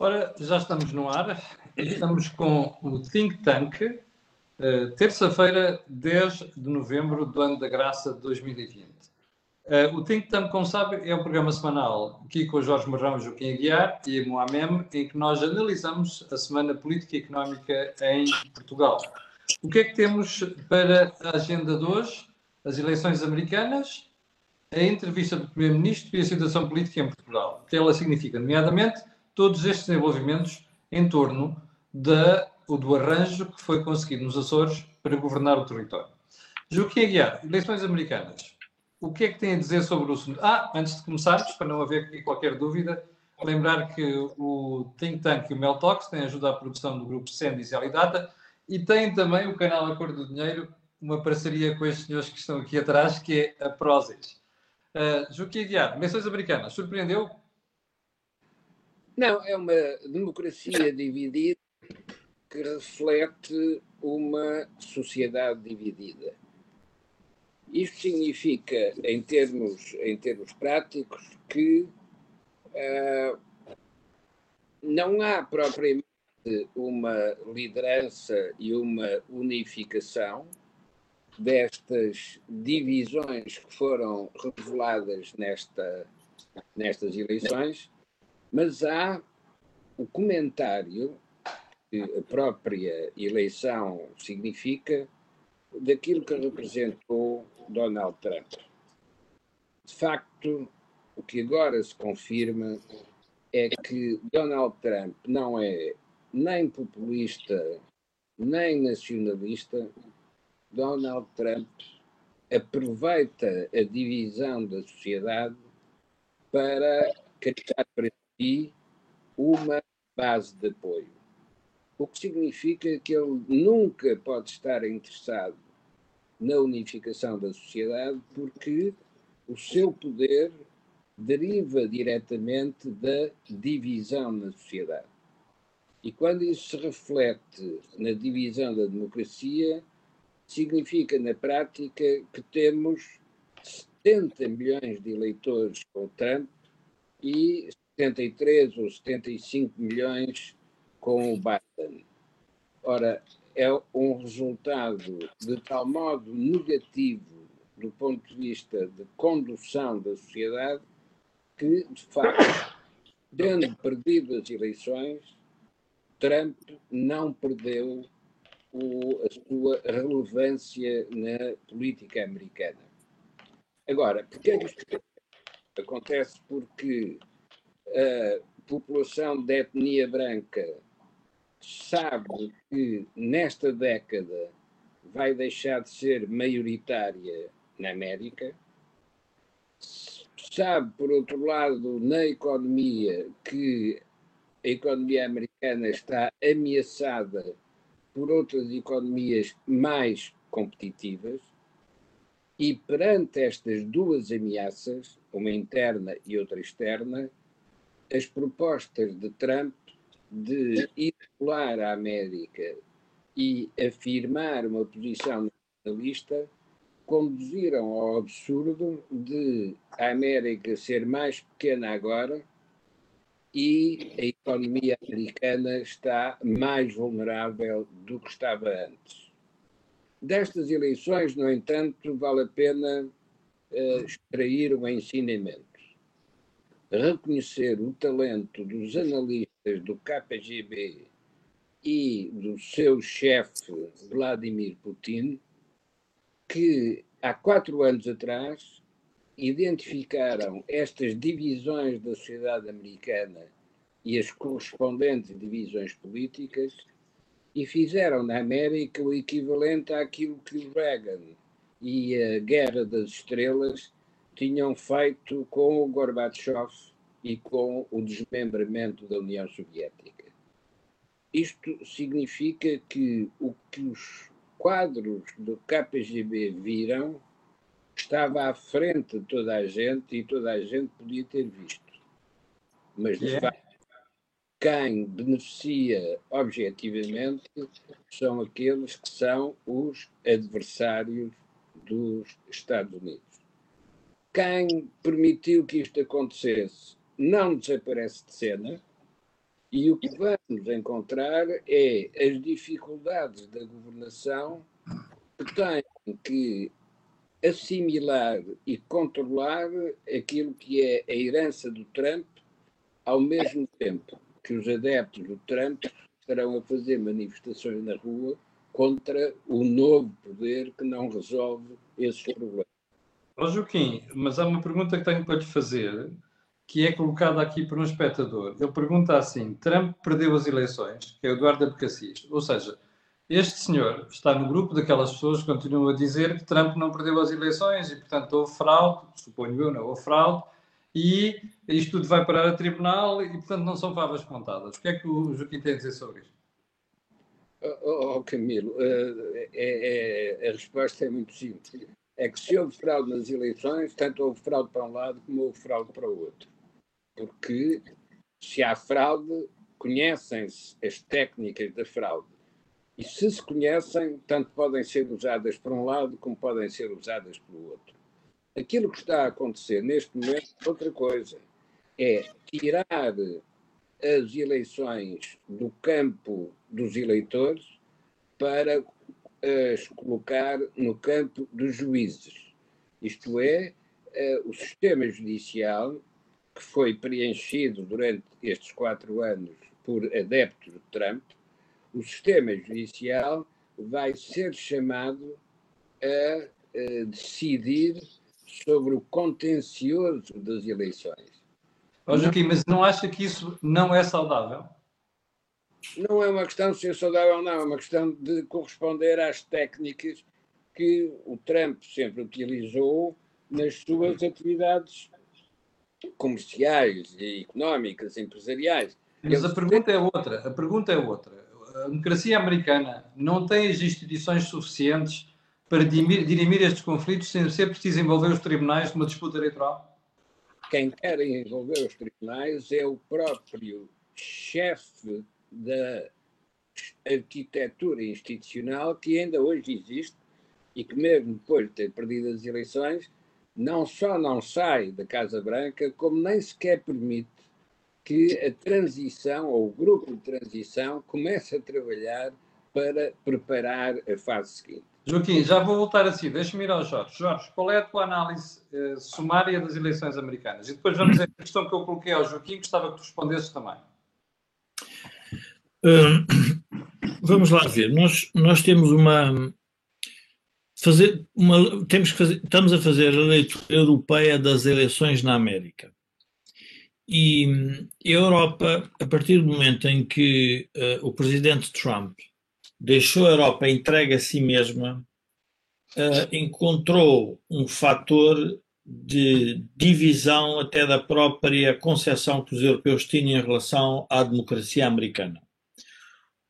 Ora, já estamos no ar. Estamos com o Think Tank, uh, terça-feira, 10 de novembro do ano da graça de 2020. Uh, o Think Tank, como sabe, é um programa semanal aqui com Jorge Marrão, Joaquim Aguiar e Moamem, em que nós analisamos a semana política e económica em Portugal. O que é que temos para a agenda de hoje? As eleições americanas, a entrevista do Primeiro-Ministro e a situação política em Portugal. O que ela significa, nomeadamente, todos estes desenvolvimentos em torno da, do arranjo que foi conseguido nos Açores para governar o território. Joaquim Aguiar, eleições americanas. O que é que tem a dizer sobre o assunto? Ah, antes de começarmos, para não haver qualquer dúvida, lembrar que o Think Tank e o Meltox têm ajuda à produção do grupo Sendis e Alidata e tem também o canal Acordo do Dinheiro, uma parceria com estes senhores que estão aqui atrás, que é a Prozis. Uh, Joaquim Aguiar, eleições americanas, surpreendeu? Não, é uma democracia dividida que reflete uma sociedade dividida. Isto significa, em termos, em termos práticos, que uh, não há propriamente uma liderança e uma unificação destas divisões que foram reveladas nesta, nestas eleições, mas há o comentário que a própria eleição significa daquilo que representou Donald Trump. De facto, o que agora se confirma é que Donald Trump não é nem populista nem nacionalista. Donald Trump aproveita a divisão da sociedade para para si uma base de apoio. O que significa que ele nunca pode estar interessado na unificação da sociedade, porque o seu poder deriva diretamente da divisão na sociedade. E quando isso se reflete na divisão da democracia, significa na prática que temos 70 milhões de eleitores com Trump e 73 ou 75 milhões com o Biden. Ora, é um resultado de tal modo negativo do ponto de vista de condução da sociedade que, de facto, tendo perdido as eleições, Trump não perdeu o, a sua relevância na política americana. Agora, porque é que isto acontece? Porque a população de etnia branca sabe que nesta década vai deixar de ser maioritária na América, sabe, por outro lado, na economia, que a economia americana está ameaçada por outras economias mais competitivas, e perante estas duas ameaças, uma interna e outra externa, as propostas de Trump de isolar a América e afirmar uma posição nacionalista conduziram ao absurdo de a América ser mais pequena agora e a economia americana está mais vulnerável do que estava antes. Destas eleições, no entanto, vale a pena uh, extrair um ensinamento. Reconhecer o talento dos analistas do KGB e do seu chefe Vladimir Putin, que há quatro anos atrás identificaram estas divisões da sociedade americana e as correspondentes divisões políticas e fizeram na América o equivalente àquilo que o Reagan e a Guerra das Estrelas tinham feito com o Gorbachev e com o desmembramento da União Soviética. Isto significa que o que os quadros do KGB viram estava à frente de toda a gente e toda a gente podia ter visto. Mas, de yeah. facto, quem beneficia objetivamente são aqueles que são os adversários dos Estados Unidos. Quem permitiu que isto acontecesse não desaparece de cena, E o que vamos encontrar é as dificuldades da governação que têm que assimilar e controlar aquilo que é a herança do Trump, ao mesmo tempo que os adeptos do Trump estarão a fazer manifestações na rua contra o novo poder que não resolve esses problemas. Ó Joaquim, mas há uma pergunta que tenho para lhe fazer, que é colocada aqui por um espectador. Ele pergunta assim: Trump perdeu as eleições, que é Eduardo Abcacis. Ou seja, este senhor está no grupo daquelas pessoas que continuam a dizer que Trump não perdeu as eleições e, portanto, houve fraude, suponho eu, não houve fraude, e isto tudo vai parar a tribunal e, portanto, não são favas contadas. O que é que o Joaquim tem a dizer sobre isto? Oh, oh Camilo, uh, é, é, a resposta é muito simples. É que se houve fraude nas eleições, tanto houve fraude para um lado como houve fraude para o outro. Porque se há fraude, conhecem-se as técnicas da fraude. E se se conhecem, tanto podem ser usadas para um lado como podem ser usadas pelo outro. Aquilo que está a acontecer neste momento é outra coisa. É tirar as eleições do campo dos eleitores para as colocar no campo dos juízes. Isto é, uh, o sistema judicial, que foi preenchido durante estes quatro anos por adeptos de Trump, o sistema judicial vai ser chamado a, a decidir sobre o contencioso das eleições. Oh, Joaquim, mas não acha que isso não é saudável? Não é uma questão de ser saudável ou não, é uma questão de corresponder às técnicas que o Trump sempre utilizou nas suas atividades comerciais, e económicas, empresariais. Mas a pergunta é outra. A pergunta é outra. A democracia americana não tem as instituições suficientes para dirimir estes conflitos sem ser preciso envolver os tribunais numa disputa eleitoral? quem quer envolver os tribunais é o próprio chefe da arquitetura institucional que ainda hoje existe e que, mesmo depois de ter perdido as eleições, não só não sai da Casa Branca, como nem sequer permite que a transição, ou o grupo de transição, comece a trabalhar para preparar a fase seguinte. Joaquim, já vou voltar assim, deixa-me ir ao Jorge. Jorge, qual é a tua análise uh, sumária das eleições americanas? E depois vamos a questão que eu coloquei ao Joaquim, gostava que tu respondesses também. Uh, vamos lá ver, nós, nós temos uma, fazer uma, temos que fazer, estamos a fazer a leitura europeia das eleições na América. E a Europa, a partir do momento em que uh, o presidente Trump deixou a Europa entregue a si mesma, uh, encontrou um fator de divisão até da própria concepção que os europeus tinham em relação à democracia americana.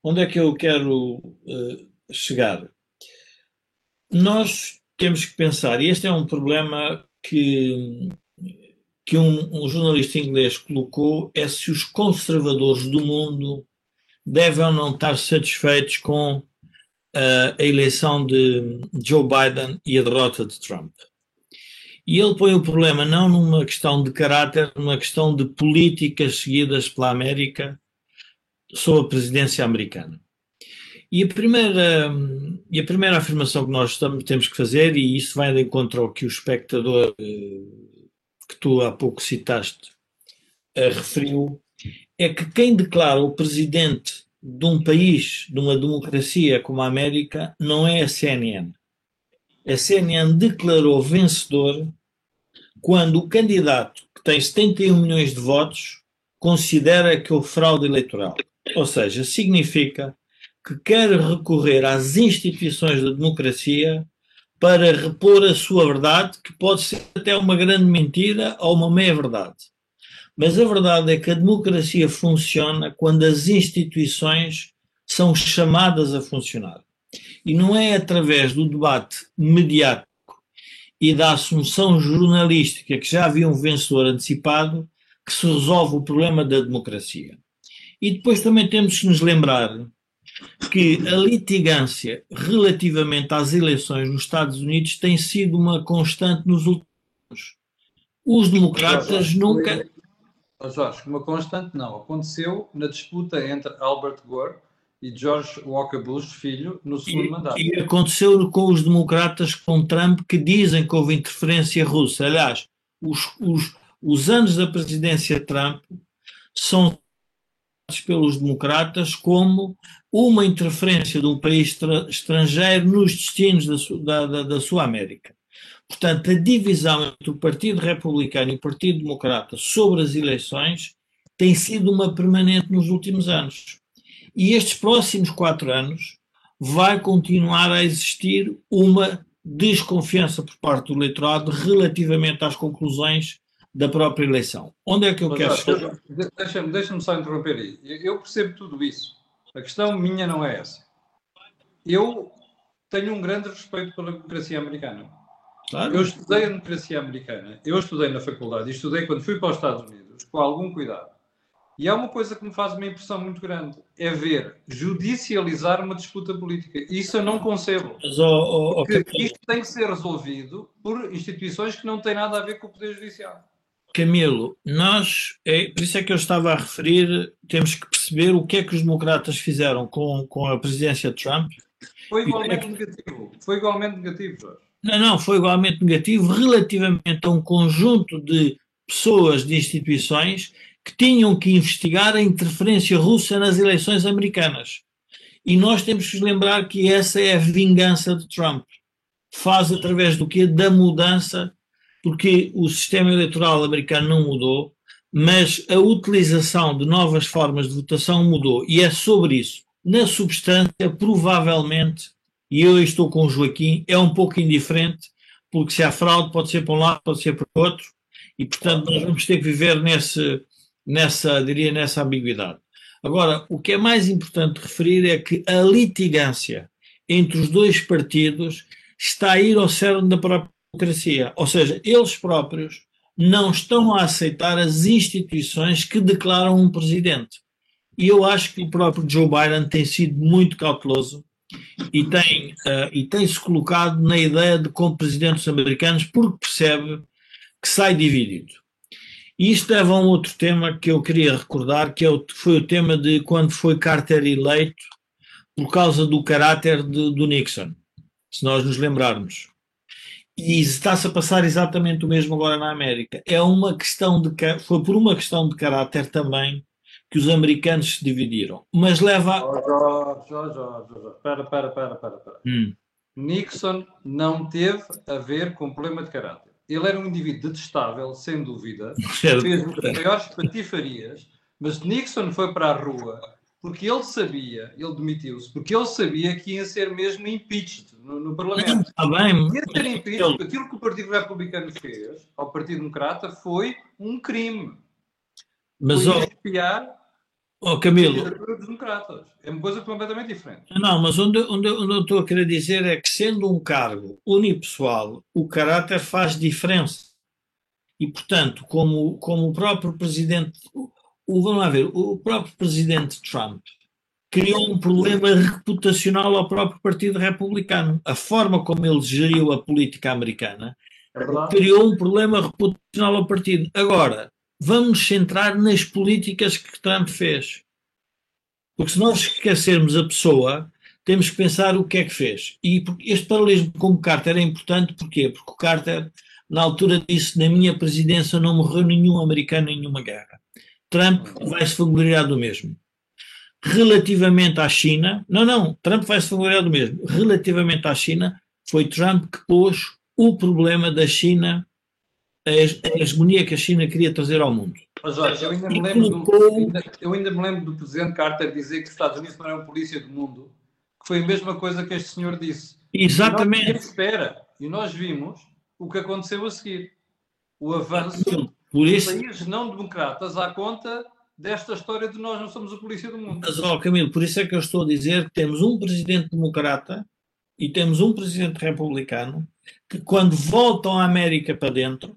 Onde é que eu quero uh, chegar? Nós temos que pensar, e este é um problema que, que um, um jornalista inglês colocou, é se os conservadores do mundo devem ou não estar satisfeitos com uh, a eleição de Joe Biden e a derrota de Trump. E ele põe o problema não numa questão de caráter, numa questão de políticas seguidas pela América sob a presidência americana. E a primeira, e a primeira afirmação que nós estamos, temos que fazer, e isso vai de encontro ao que o espectador eh, que tu há pouco citaste uh, referiu, é que quem declara o presidente de um país, de uma democracia como a América, não é a CNN. A CNN declarou vencedor quando o candidato, que tem 71 milhões de votos, considera que houve fraude eleitoral. Ou seja, significa que quer recorrer às instituições da democracia para repor a sua verdade, que pode ser até uma grande mentira ou uma meia-verdade. Mas a verdade é que a democracia funciona quando as instituições são chamadas a funcionar. E não é através do debate mediático e da assunção jornalística que já havia um vencedor antecipado que se resolve o problema da democracia. E depois também temos que nos lembrar que a litigância relativamente às eleições nos Estados Unidos tem sido uma constante nos últimos anos. Os democratas nunca Jorge, uma constante não. Aconteceu na disputa entre Albert Gore e George Walker Bush, filho, no segundo e, mandato. E aconteceu com os democratas com Trump que dizem que houve interferência russa. Aliás, os, os, os anos da presidência Trump são pelos democratas como uma interferência de um país estrangeiro nos destinos da, da, da sua América. Portanto, a divisão entre o Partido Republicano e o Partido Democrata sobre as eleições tem sido uma permanente nos últimos anos. E estes próximos quatro anos vai continuar a existir uma desconfiança por parte do eleitorado relativamente às conclusões da própria eleição. Onde é que eu Mas, quero chegar? Deixa-me deixa só interromper aí. Eu percebo tudo isso. A questão minha não é essa. Eu tenho um grande respeito pela democracia americana. Claro. Eu estudei a democracia americana. Eu estudei na faculdade e estudei quando fui para os Estados Unidos, com algum cuidado. E há uma coisa que me faz uma impressão muito grande: é ver judicializar uma disputa política. Isso eu não concebo. Mas, oh, oh, Porque isto tem que ser resolvido por instituições que não têm nada a ver com o Poder Judicial. Camilo, nós, é, por isso é que eu estava a referir, temos que perceber o que é que os democratas fizeram com, com a presidência de Trump. Foi igualmente é que... negativo. Foi igualmente negativo. Não, não, foi igualmente negativo relativamente a um conjunto de pessoas, de instituições que tinham que investigar a interferência russa nas eleições americanas. E nós temos que lembrar que essa é a vingança de Trump. Faz através do quê? Da mudança porque o sistema eleitoral americano não mudou, mas a utilização de novas formas de votação mudou. E é sobre isso. Na substância, provavelmente, e eu estou com o Joaquim, é um pouco indiferente, porque se há fraude, pode ser para um lado, pode ser para o outro, e portanto nós vamos ter que viver nesse, nessa, diria, nessa ambiguidade. Agora, o que é mais importante referir é que a litigância entre os dois partidos está a ir ao cerne da própria democracia. Ou seja, eles próprios não estão a aceitar as instituições que declaram um presidente. E eu acho que o próprio Joe Biden tem sido muito cauteloso e tem uh, e tem-se colocado na ideia de como presidentes americanos porque percebe que sai dividido. E isto leva a um outro tema que eu queria recordar, que é o, foi o tema de quando foi Carter eleito por causa do caráter de, do Nixon, se nós nos lembrarmos. E está-se a passar exatamente o mesmo agora na América. É uma questão de foi por uma questão de caráter também que os americanos se dividiram. Mas leva. Jorge, Jorge, Jorge, espera, espera. Hum. Nixon não teve a ver com problema de caráter. Ele era um indivíduo detestável, sem dúvida. Certo. Fez as maiores patifarias, mas Nixon foi para a rua porque ele sabia, ele demitiu-se, porque ele sabia que ia ser mesmo impeached no, no Parlamento. Está bem. Ia ser impeached, ele... aquilo que o Partido Republicano fez ao Partido Democrata foi um crime. Mas, foi espiar oh, Camilo, dos democratas. É uma coisa completamente diferente. Não, mas onde, onde, onde eu estou a querer dizer é que, sendo um cargo unipessoal, o caráter faz diferença. E, portanto, como, como o próprio presidente vamos lá ver, o próprio presidente Trump criou um problema reputacional ao próprio Partido Republicano. A forma como ele geriu a política americana é criou um problema reputacional ao partido. Agora, vamos centrar nas políticas que Trump fez. Porque se nós esquecermos a pessoa, temos que pensar o que é que fez. E este paralelismo com o Carter é importante porquê? Porque o Carter, na altura, disse: na minha presidência não morreu nenhum americano em nenhuma guerra. Trump vai se vangloriar do mesmo. Relativamente à China, não, não, Trump vai se vangloriar do mesmo. Relativamente à China, foi Trump que pôs o problema da China, a, hegemonia que a China queria trazer ao mundo. Mas olha, eu ainda, me lembro do, eu ainda me lembro do presidente Carter dizer que os Estados Unidos não eram polícia do mundo, que foi a mesma coisa que este senhor disse. Exatamente. E nós, espera, e nós vimos o que aconteceu a seguir. O avanço por isso, países não democratas à conta desta história de nós não somos a polícia do mundo. Mas, oh, Camilo, por isso é que eu estou a dizer que temos um presidente democrata e temos um presidente republicano que, quando voltam a América para dentro,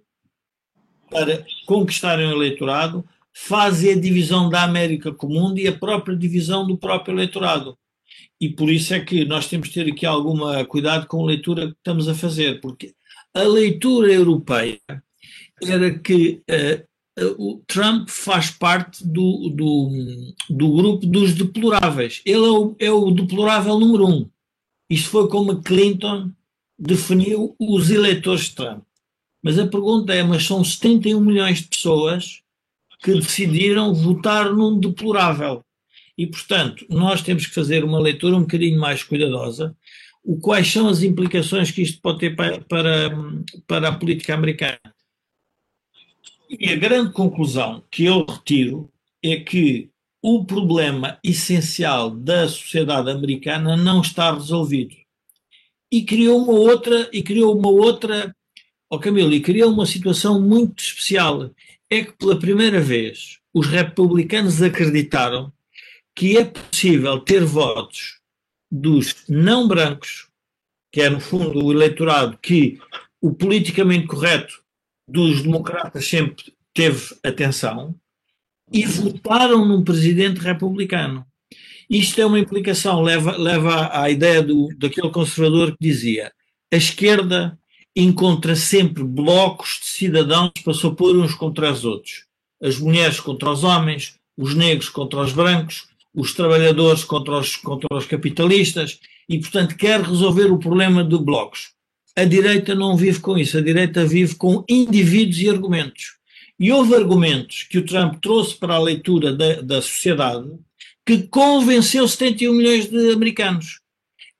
para conquistarem o eleitorado, fazem a divisão da América com o mundo e a própria divisão do próprio eleitorado. E por isso é que nós temos que ter aqui alguma cuidado com a leitura que estamos a fazer, porque a leitura europeia era que uh, o Trump faz parte do, do, do grupo dos deploráveis. Ele é o, é o deplorável número um. Isto foi como Clinton definiu os eleitores de Trump. Mas a pergunta é: mas são 71 milhões de pessoas que decidiram votar num deplorável. E, portanto, nós temos que fazer uma leitura um bocadinho mais cuidadosa. O, quais são as implicações que isto pode ter para, para, para a política americana? E a grande conclusão que eu retiro é que o problema essencial da sociedade americana não está resolvido. E criou uma outra, e criou uma outra, oh Camilo, e criou uma situação muito especial. É que pela primeira vez os republicanos acreditaram que é possível ter votos dos não brancos, que é no fundo o eleitorado que o politicamente correto dos democratas sempre teve atenção, e votaram num presidente republicano. Isto é uma implicação, leva, leva à ideia do, daquele conservador que dizia a esquerda encontra sempre blocos de cidadãos para se opor uns contra os outros. As mulheres contra os homens, os negros contra os brancos, os trabalhadores contra os, contra os capitalistas e, portanto, quer resolver o problema de blocos. A direita não vive com isso, a direita vive com indivíduos e argumentos. E houve argumentos que o Trump trouxe para a leitura da, da sociedade que convenceu 71 milhões de americanos.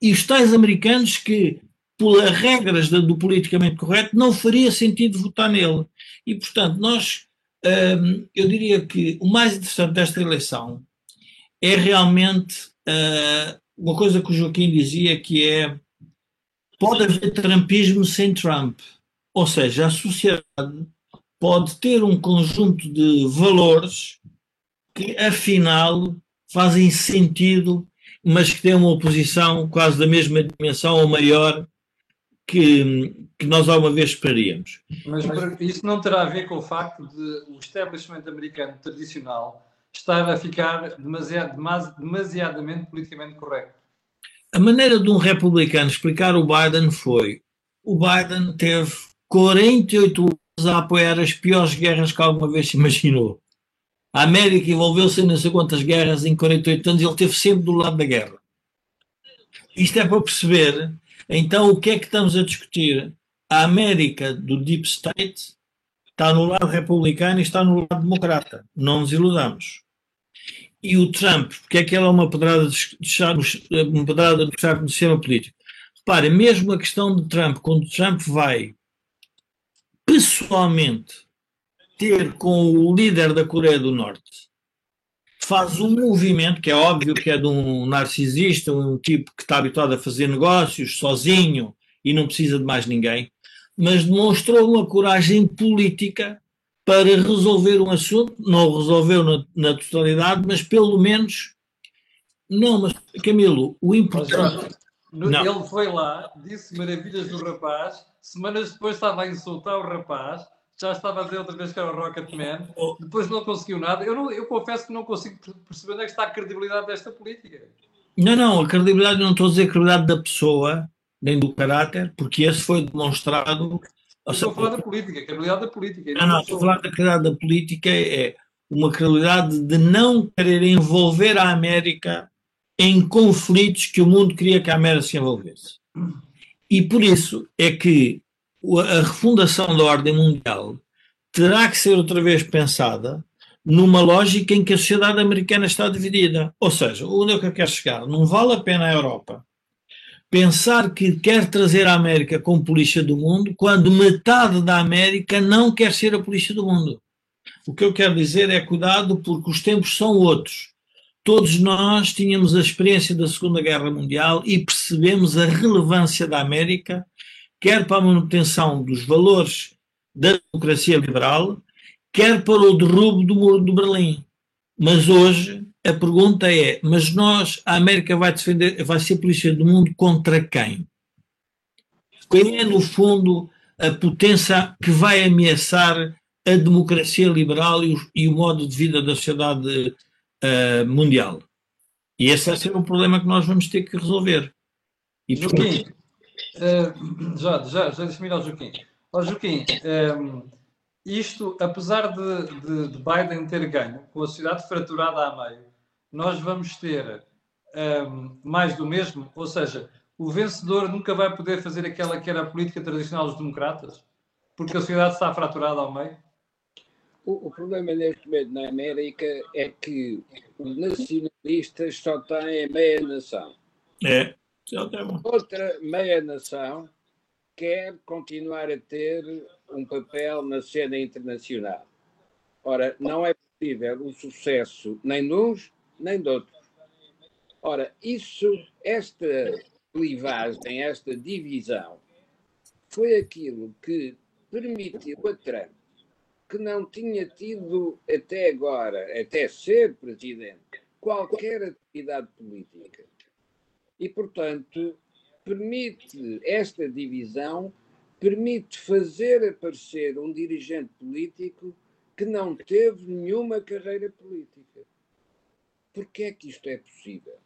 E os tais americanos que, pelas regras do politicamente correto, não faria sentido votar nele. E, portanto, nós, hum, eu diria que o mais interessante desta eleição é realmente uh, uma coisa que o Joaquim dizia que é pode haver trumpismo sem Trump. Ou seja, a sociedade pode ter um conjunto de valores que afinal fazem sentido, mas que têm uma oposição quase da mesma dimensão ou maior que, que nós alguma vez esperaríamos. Mas isso não terá a ver com o facto de o establishment americano tradicional estar a ficar demasiado, demasiadamente politicamente correto. A maneira de um republicano explicar o Biden foi: o Biden teve 48 anos a apoiar as piores guerras que alguma vez se imaginou. A América envolveu-se em não sei quantas guerras em 48 anos e ele esteve sempre do lado da guerra. Isto é para perceber, então, o que é que estamos a discutir? A América do Deep State está no lado republicano e está no lado democrata. Não nos iludamos e o Trump, porque é que ela é uma pedrada de deixar, uma pedrada de deixar no sistema político. Reparem, mesmo a questão de Trump, quando Trump vai pessoalmente ter com o líder da Coreia do Norte, faz um movimento que é óbvio que é de um narcisista, um tipo que está habituado a fazer negócios sozinho e não precisa de mais ninguém, mas demonstrou uma coragem política para resolver um assunto, não resolveu na, na totalidade, mas pelo menos. Não, mas Camilo, o importante. Não. Ele foi lá, disse maravilhas do rapaz, semanas depois estava a insultar o rapaz, já estava a dizer outra vez que era o Rocketman, oh. depois não conseguiu nada. Eu, não, eu confesso que não consigo perceber onde é que está a credibilidade desta política. Não, não, a credibilidade, não estou a dizer a credibilidade da pessoa, nem do caráter, porque esse foi demonstrado estou a falar da política, a credibilidade da política. Não, não, estou a falar da credibilidade da política é uma credibilidade de não querer envolver a América em conflitos que o mundo queria que a América se envolvesse. E por isso é que a refundação da ordem mundial terá que ser outra vez pensada numa lógica em que a sociedade americana está dividida. Ou seja, onde é que eu quero chegar? Não vale a pena a Europa pensar que quer trazer a América como polícia do mundo, quando metade da América não quer ser a polícia do mundo. O que eu quero dizer é cuidado, porque os tempos são outros. Todos nós tínhamos a experiência da Segunda Guerra Mundial e percebemos a relevância da América, quer para a manutenção dos valores da democracia liberal, quer para o derrubo do muro de Berlim. Mas hoje a pergunta é: mas nós, a América vai defender, vai ser polícia do mundo contra quem? Quem é, no fundo, a potência que vai ameaçar a democracia liberal e o, e o modo de vida da sociedade uh, mundial? E esse vai ser um problema que nós vamos ter que resolver. E Joaquim, uh, já, já, já deixa-me ir ao Joaquim. Ó Joaquim, um, isto, apesar de, de, de, Biden ter ganho, com a sociedade fraturada a meio, nós vamos ter um, mais do mesmo, ou seja, o vencedor nunca vai poder fazer aquela que era a política tradicional dos democratas, porque a sociedade está fraturada ao meio. O, o problema neste momento na América é que os nacionalistas só têm meia nação. É, Outra meia nação quer continuar a ter um papel na cena internacional. Ora, não é possível o sucesso nem de uns nem de outros. Ora, isso, esta clivagem, esta divisão, foi aquilo que permitiu a Trump, que não tinha tido até agora, até ser presidente, qualquer atividade política. E, portanto, permite esta divisão, permite fazer aparecer um dirigente político que não teve nenhuma carreira política. Por que é que isto é possível?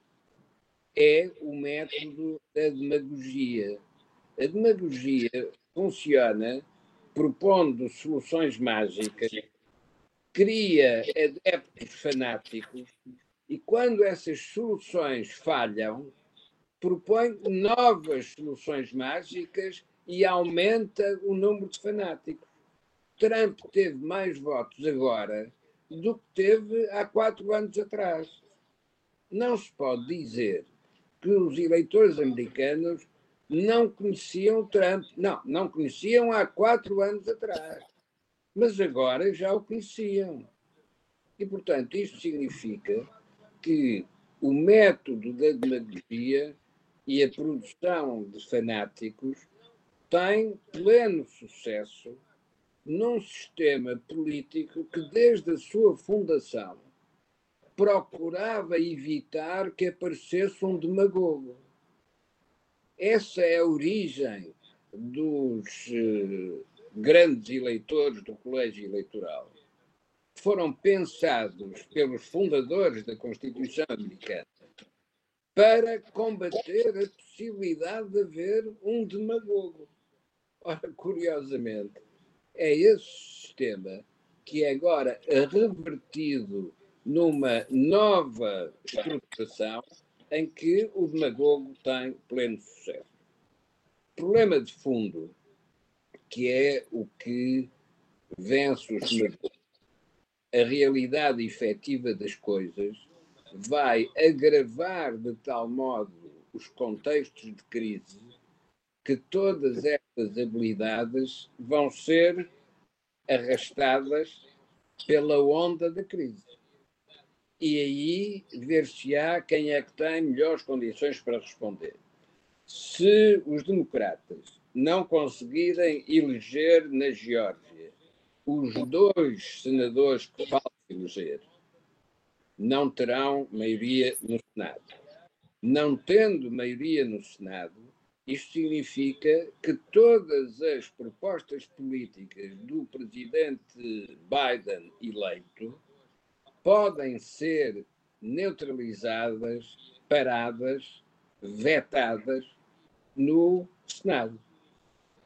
É o método da demagogia. A demagogia funciona propondo soluções mágicas, cria adeptos fanáticos e quando essas soluções falham, propõe novas soluções mágicas e aumenta o número de fanáticos. Trump teve mais votos agora do que teve há quatro anos atrás. Não se pode dizer que os eleitores americanos não conheciam Trump. Não, não conheciam há quatro anos atrás. Mas agora já o conheciam. E, portanto, isto significa que o método da demagogia e a produção de fanáticos tem pleno sucesso num sistema político que, desde a sua fundação, procurava evitar que aparecesse um demagogo. Essa é a origem dos eh, grandes eleitores do colégio eleitoral. Foram pensados pelos fundadores da Constituição Americana para combater a possibilidade de haver um demagogo. Ora, curiosamente, é esse sistema que é agora revertido numa nova estruturação em que o demagogo tem pleno sucesso. Problema de fundo, que é o que vence os demagogos, a realidade efetiva das coisas vai agravar de tal modo os contextos de crise que todas estas habilidades vão ser arrastadas pela onda da crise. E aí ver-se-á quem é que tem melhores condições para responder. Se os democratas não conseguirem eleger na Geórgia os dois senadores que faltam eleger, não terão maioria no Senado. Não tendo maioria no Senado, isto significa que todas as propostas políticas do presidente Biden eleito podem ser neutralizadas, paradas, vetadas no Senado.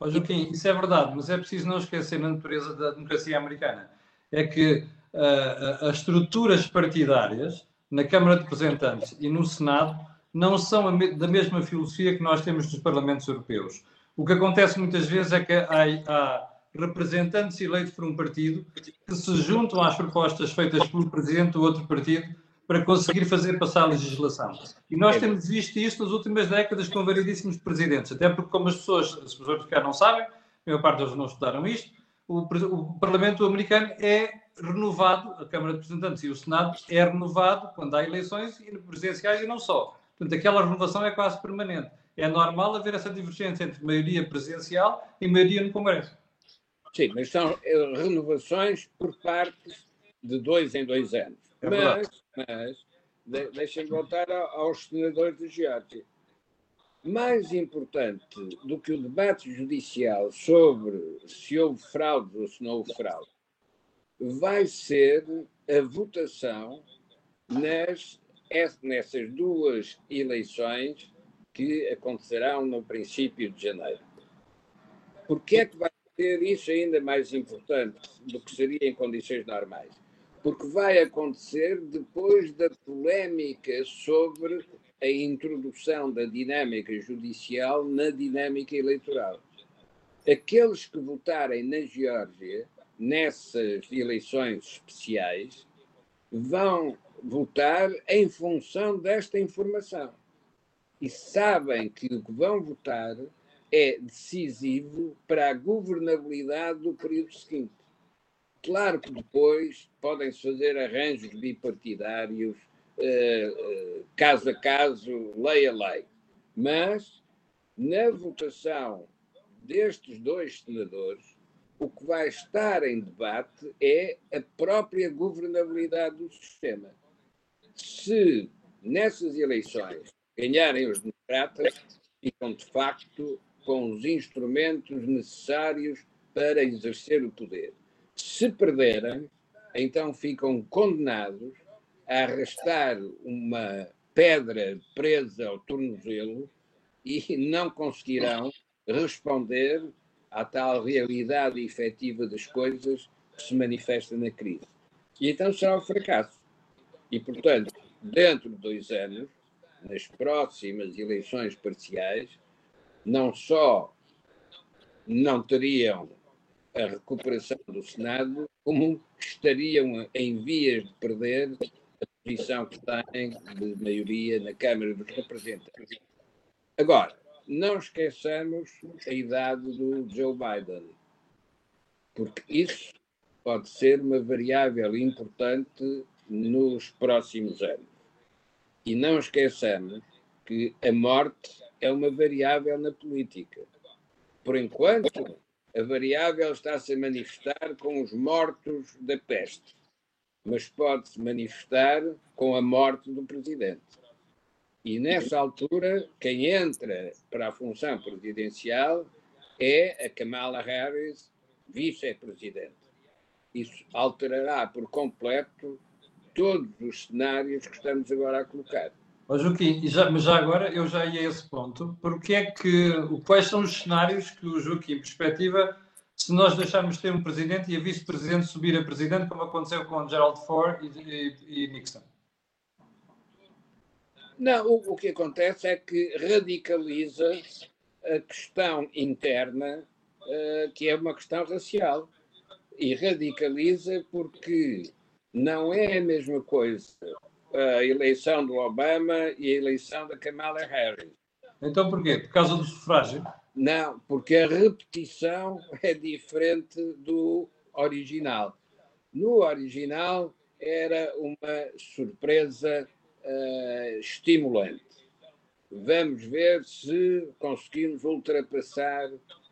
Joaquim, isso é verdade, mas é preciso não esquecer na natureza da democracia americana. É que uh, as estruturas partidárias na Câmara de Representantes e no Senado não são da mesma filosofia que nós temos nos Parlamentos Europeus. O que acontece muitas vezes é que há, há representantes eleitos por um partido que se juntam às propostas feitas pelo presidente do outro partido para conseguir fazer passar a legislação. E nós temos visto isto nas últimas décadas com variedíssimos presidentes, até porque, como as pessoas, as pessoas cá não sabem, a maior parte deles não estudaram isto, o, o Parlamento americano é renovado, a Câmara de Representantes e o Senado é renovado quando há eleições presidenciais e não só. Portanto, aquela renovação é quase permanente. É normal haver essa divergência entre maioria presidencial e maioria no Congresso. Sim, mas são eh, renovações por partes de dois em dois anos. É mas, mas de, deixem voltar aos senadores de Geórgia. Mais importante do que o debate judicial sobre se houve fraude ou se não houve fraude, vai ser a votação nas, nessas duas eleições que acontecerão no princípio de janeiro. Porquê é que vai ter isso ainda mais importante do que seria em condições normais, porque vai acontecer depois da polémica sobre a introdução da dinâmica judicial na dinâmica eleitoral. Aqueles que votarem na Geórgia, nessas eleições especiais, vão votar em função desta informação. E sabem que o que vão votar é decisivo para a governabilidade do período seguinte. Claro que depois podem-se fazer arranjos bipartidários, eh, eh, caso a caso, lei a lei, mas na votação destes dois senadores, o que vai estar em debate é a própria governabilidade do sistema. Se nessas eleições ganharem os democratas, ficam de facto com os instrumentos necessários para exercer o poder. Se perderem, então ficam condenados a arrastar uma pedra presa ao tornozelo e não conseguirão responder à tal realidade efetiva das coisas que se manifesta na crise. E então será um fracasso. E, portanto, dentro de dois anos, nas próximas eleições parciais, não só não teriam a recuperação do Senado, como estariam em vias de perder a posição que têm de maioria na Câmara dos Representantes. Agora, não esqueçamos a idade do Joe Biden, porque isso pode ser uma variável importante nos próximos anos. E não esqueçamos que a morte é uma variável na política. Por enquanto, a variável está-se a manifestar com os mortos da peste, mas pode-se manifestar com a morte do presidente. E nessa altura, quem entra para a função presidencial é a Kamala Harris, vice-presidente. Isso alterará por completo todos os cenários que estamos agora a colocar. Oh, Joaquim, já, mas já agora eu já ia a esse ponto. Porque é que, quais são os cenários que o Joaquim perspectiva se nós deixarmos de ter um presidente e a vice-presidente subir a presidente, como aconteceu com Gerald Ford e, e, e Nixon? Não, o, o, que acontece é que radicaliza a questão interna, uh, que é uma questão racial. E radicaliza porque não é a mesma coisa a eleição do Obama e a eleição da Kamala Harris. Então porquê? Por causa do sufrágio? Não, porque a repetição é diferente do original. No original era uma surpresa uh, estimulante. Vamos ver se conseguimos ultrapassar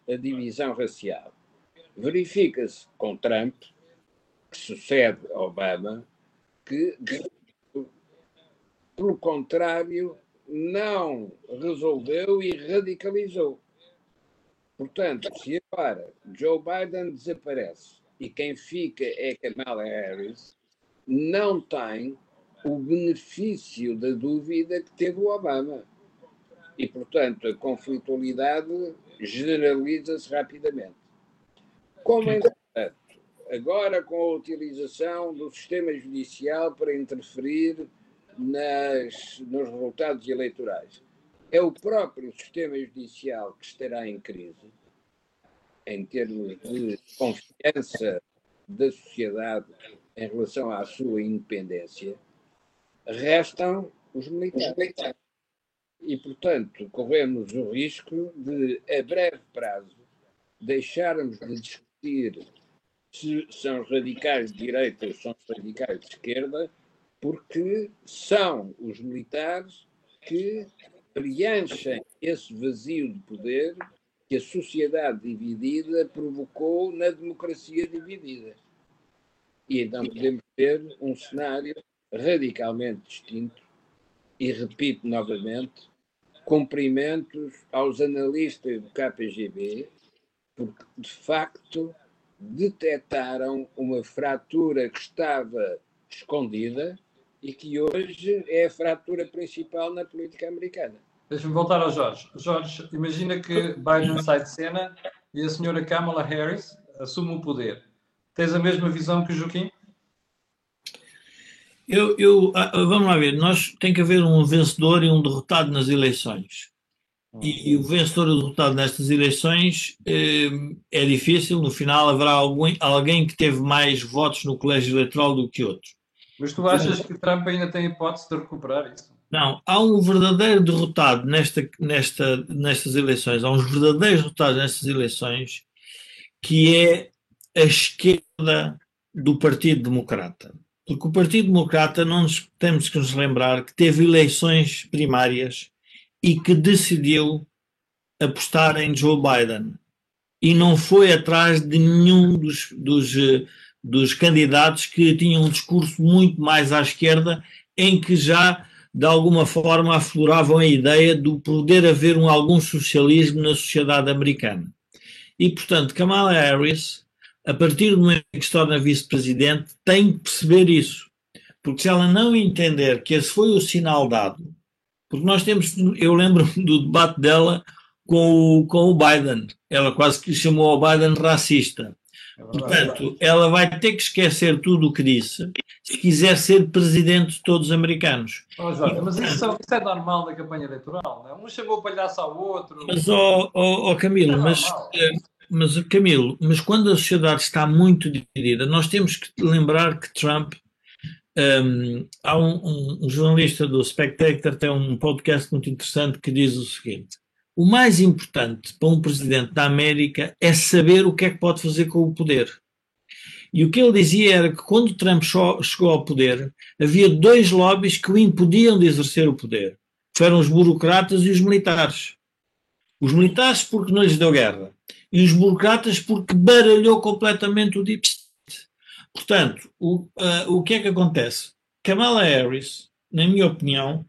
a divisão racial. Verifica-se com Trump, que sucede Obama, que pelo contrário, não resolveu e radicalizou. Portanto, se agora Joe Biden desaparece e quem fica é Kamala Harris, não tem o benefício da dúvida que teve o Obama. E, portanto, a conflitualidade generaliza-se rapidamente. Como, entretanto, agora com a utilização do sistema judicial para interferir nas, nos resultados eleitorais. É o próprio sistema judicial que estará em crise, em termos de confiança da sociedade em relação à sua independência, restam os militares. E, portanto, corremos o risco de, a breve prazo, deixarmos de discutir se são radicais de direita ou são radicais de esquerda porque são os militares que preenchem esse vazio de poder que a sociedade dividida provocou na democracia dividida. E então podemos ter um cenário radicalmente distinto. E repito novamente, cumprimentos aos analistas do KPGB, porque de facto detectaram uma fratura que estava escondida e que hoje é a fratura principal na política americana. Deixa-me voltar ao Jorge. Jorge, imagina que Biden sai de cena e a senhora Kamala Harris assume o poder. Tens a mesma visão que o Joaquim? Eu, eu, ah, vamos lá ver, nós tem que haver um vencedor e um derrotado nas eleições. E, e o vencedor e o derrotado nestas eleições eh, é difícil, no final haverá alguém, alguém que teve mais votos no colégio eleitoral do que outro. Mas tu achas que Trump ainda tem hipótese de recuperar isso? Não, há um verdadeiro derrotado nesta, nesta, nestas eleições, há uns verdadeiros derrotados nestas eleições, que é a esquerda do Partido Democrata. Porque o Partido Democrata, não nos, temos que nos lembrar que teve eleições primárias e que decidiu apostar em Joe Biden. E não foi atrás de nenhum dos, dos, dos candidatos que tinham um discurso muito mais à esquerda, em que já de alguma forma afloravam a ideia do poder haver um, algum socialismo na sociedade americana. E, portanto, Kamala Harris a partir do momento que se torna vice-presidente, tem que perceber isso. Porque se ela não entender que esse foi o sinal dado, porque nós temos, eu lembro do debate dela com o, com o Biden, ela quase que chamou o Biden racista. É Portanto, ela vai ter que esquecer tudo o que disse se quiser ser presidente de todos os americanos. Oh, Jorge, mas isso, é, isso, é normal na campanha eleitoral, não é? Um chamou o palhaço ao outro. Mas, ó oh, oh, oh, Camilo, é mas mas, Camilo, mas quando a sociedade está muito dividida, nós temos que lembrar que Trump. Um, há um, um, jornalista do Spectator, tem um podcast muito interessante que diz o seguinte: o mais importante para um presidente da América é saber o que é que pode fazer com o poder. E o que ele dizia era que quando Trump chegou ao poder, havia dois lobbies que o impediam de exercer o poder. Foram os burocratas e os militares. Os militares porque não lhes deu guerra e os burocratas porque baralhou completamente o deep. Portanto, o, uh, o que é que acontece? Kamala Harris, na minha opinião,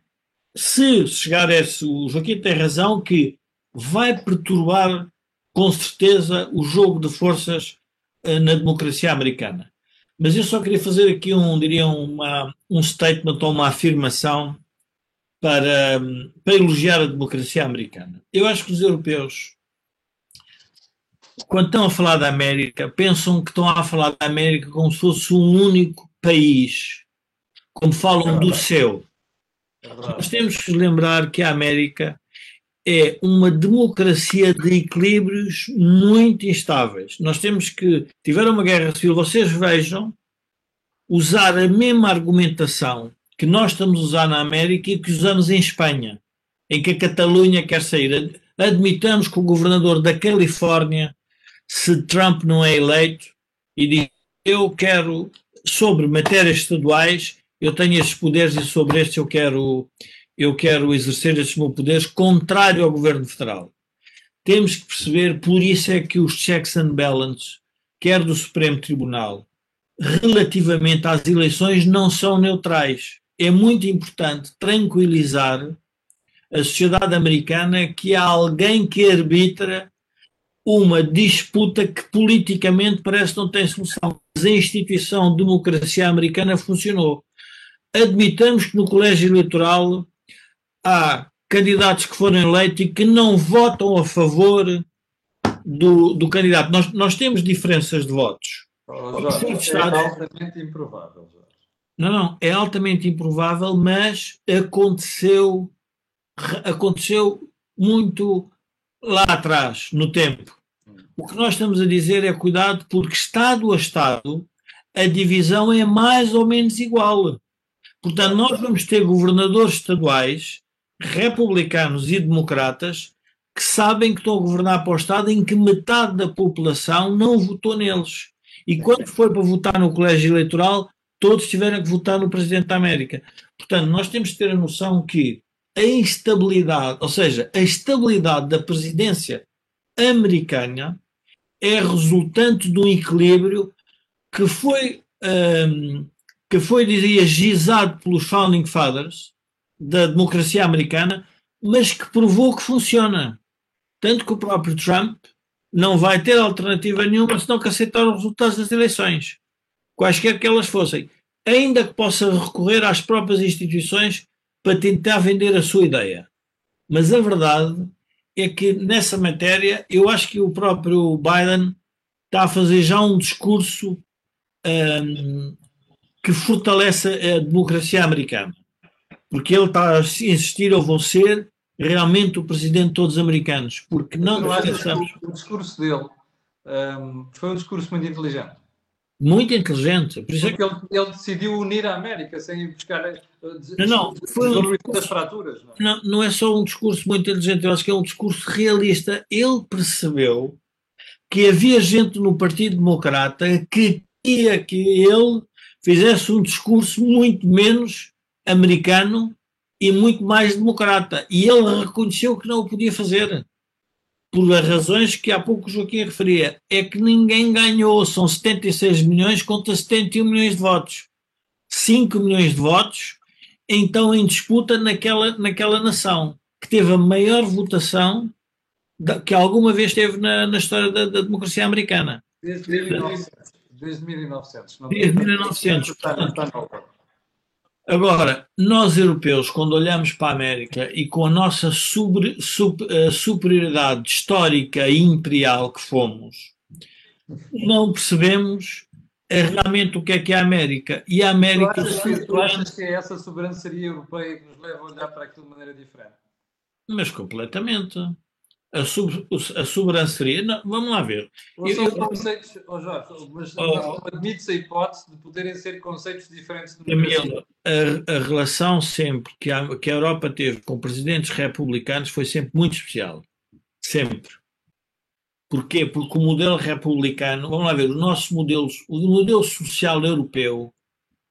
se chegar a esse, o Joaquim tem razão que vai perturbar com certeza o jogo de forças uh, na democracia americana. Mas eu só queria fazer aqui um, diria, uma, um statement ou uma afirmação para, para elogiar a democracia americana. Eu acho que os europeus quando estão a falar da América, pensam que estão a falar da América como se fosse um único país, como falam é do seu. É Nós temos que lembrar que a América é uma democracia de equilíbrios muito instáveis. Nós temos que, tiver uma guerra civil, vocês vejam, usar a mesma argumentação que nós estamos a usar na América e que usamos em Espanha, em que a Catalunha quer sair. Admitamos que o governador da Califórnia se Trump não é eleito e diz eu quero, sobre matérias estaduais, eu tenho estes poderes e sobre estes eu quero, eu quero exercer estes meus poderes contrário ao governo federal. Temos que perceber, por isso é que os checks and balances, quer do Supremo Tribunal, relativamente às eleições, não são neutrais. É muito importante tranquilizar a sociedade americana que há alguém que arbitra uma disputa que politicamente parece não tem solução. Mas a instituição democracia americana funcionou. Admitamos que no colégio eleitoral há candidatos que foram eleitos e que não votam a favor do, do candidato. Nós, nós temos diferenças de votos. Oh, Jorge, é altamente improvável. Jorge. Não, não, é altamente improvável, mas aconteceu, aconteceu muito lá atrás, no tempo. O que nós estamos a dizer é cuidado, porque Estado a Estado a divisão é mais ou menos igual. Portanto, nós vamos ter governadores estaduais, republicanos e democratas, que sabem que estão a governar para o Estado em que metade da população não votou neles. E quando foi para votar no colégio eleitoral, todos tiveram que votar no Presidente da América. Portanto, nós temos que ter a noção que a instabilidade, ou seja, a estabilidade da presidência americana é resultante de um equilíbrio que foi, um, que foi, diria, gizado pelos Founding Fathers da democracia americana, mas que provou que funciona. Tanto que o próprio Trump não vai ter alternativa nenhuma senão que aceitar os resultados das eleições, quaisquer que elas fossem, ainda que possa recorrer às próprias instituições para tentar vender a sua ideia. Mas a verdade é que nessa matéria eu acho que o próprio Biden está a fazer já um discurso um, que fortalece a democracia americana. Porque ele está a insistir, eu vou ser realmente o presidente de todos os americanos. Porque não nos esqueçamos. O discurso dele um, foi um discurso muito inteligente. Muito inteligente. Por isso é Porque é que... ele, ele, decidiu unir a América sem buscar não, não, foi um discurso, fraturas. Não? não, não é só um discurso muito inteligente, eu acho que é um discurso realista. Ele percebeu que havia gente no Partido Democrata que queria que ele fizesse um discurso muito menos americano e muito mais democrata. E ele reconheceu que não o podia fazer. Por as razões que há pouco o Joaquim referia. É que ninguém ganhou. São 76 milhões contra 71 milhões de votos. 5 milhões de votos, então em disputa naquela, naquela nação, que teve a maior votação que alguma vez teve na, na história da, da, democracia americana. Desde 1900. Desde 1900. Desde 1900. Agora, nós europeus, quando olhamos para a América e com a nossa sobre, uh, superioridade histórica e imperial que fomos, não percebemos é realmente o que é que é a América. E a América. Tu achas, tu achas que é essa soberania europeia que nos leva a olhar para aquilo de maneira diferente? Mas completamente a, sub, a sobranceria. Não, vamos lá ver. Ou são eu, conceitos, oh Jorge, mas oh, admite-se a hipótese de poderem ser conceitos diferentes de Camilo, a, a relação sempre que a, que a Europa teve com presidentes republicanos foi sempre muito especial. Sempre. Porquê? Porque o modelo republicano, vamos lá ver, o nosso modelo, o modelo social europeu,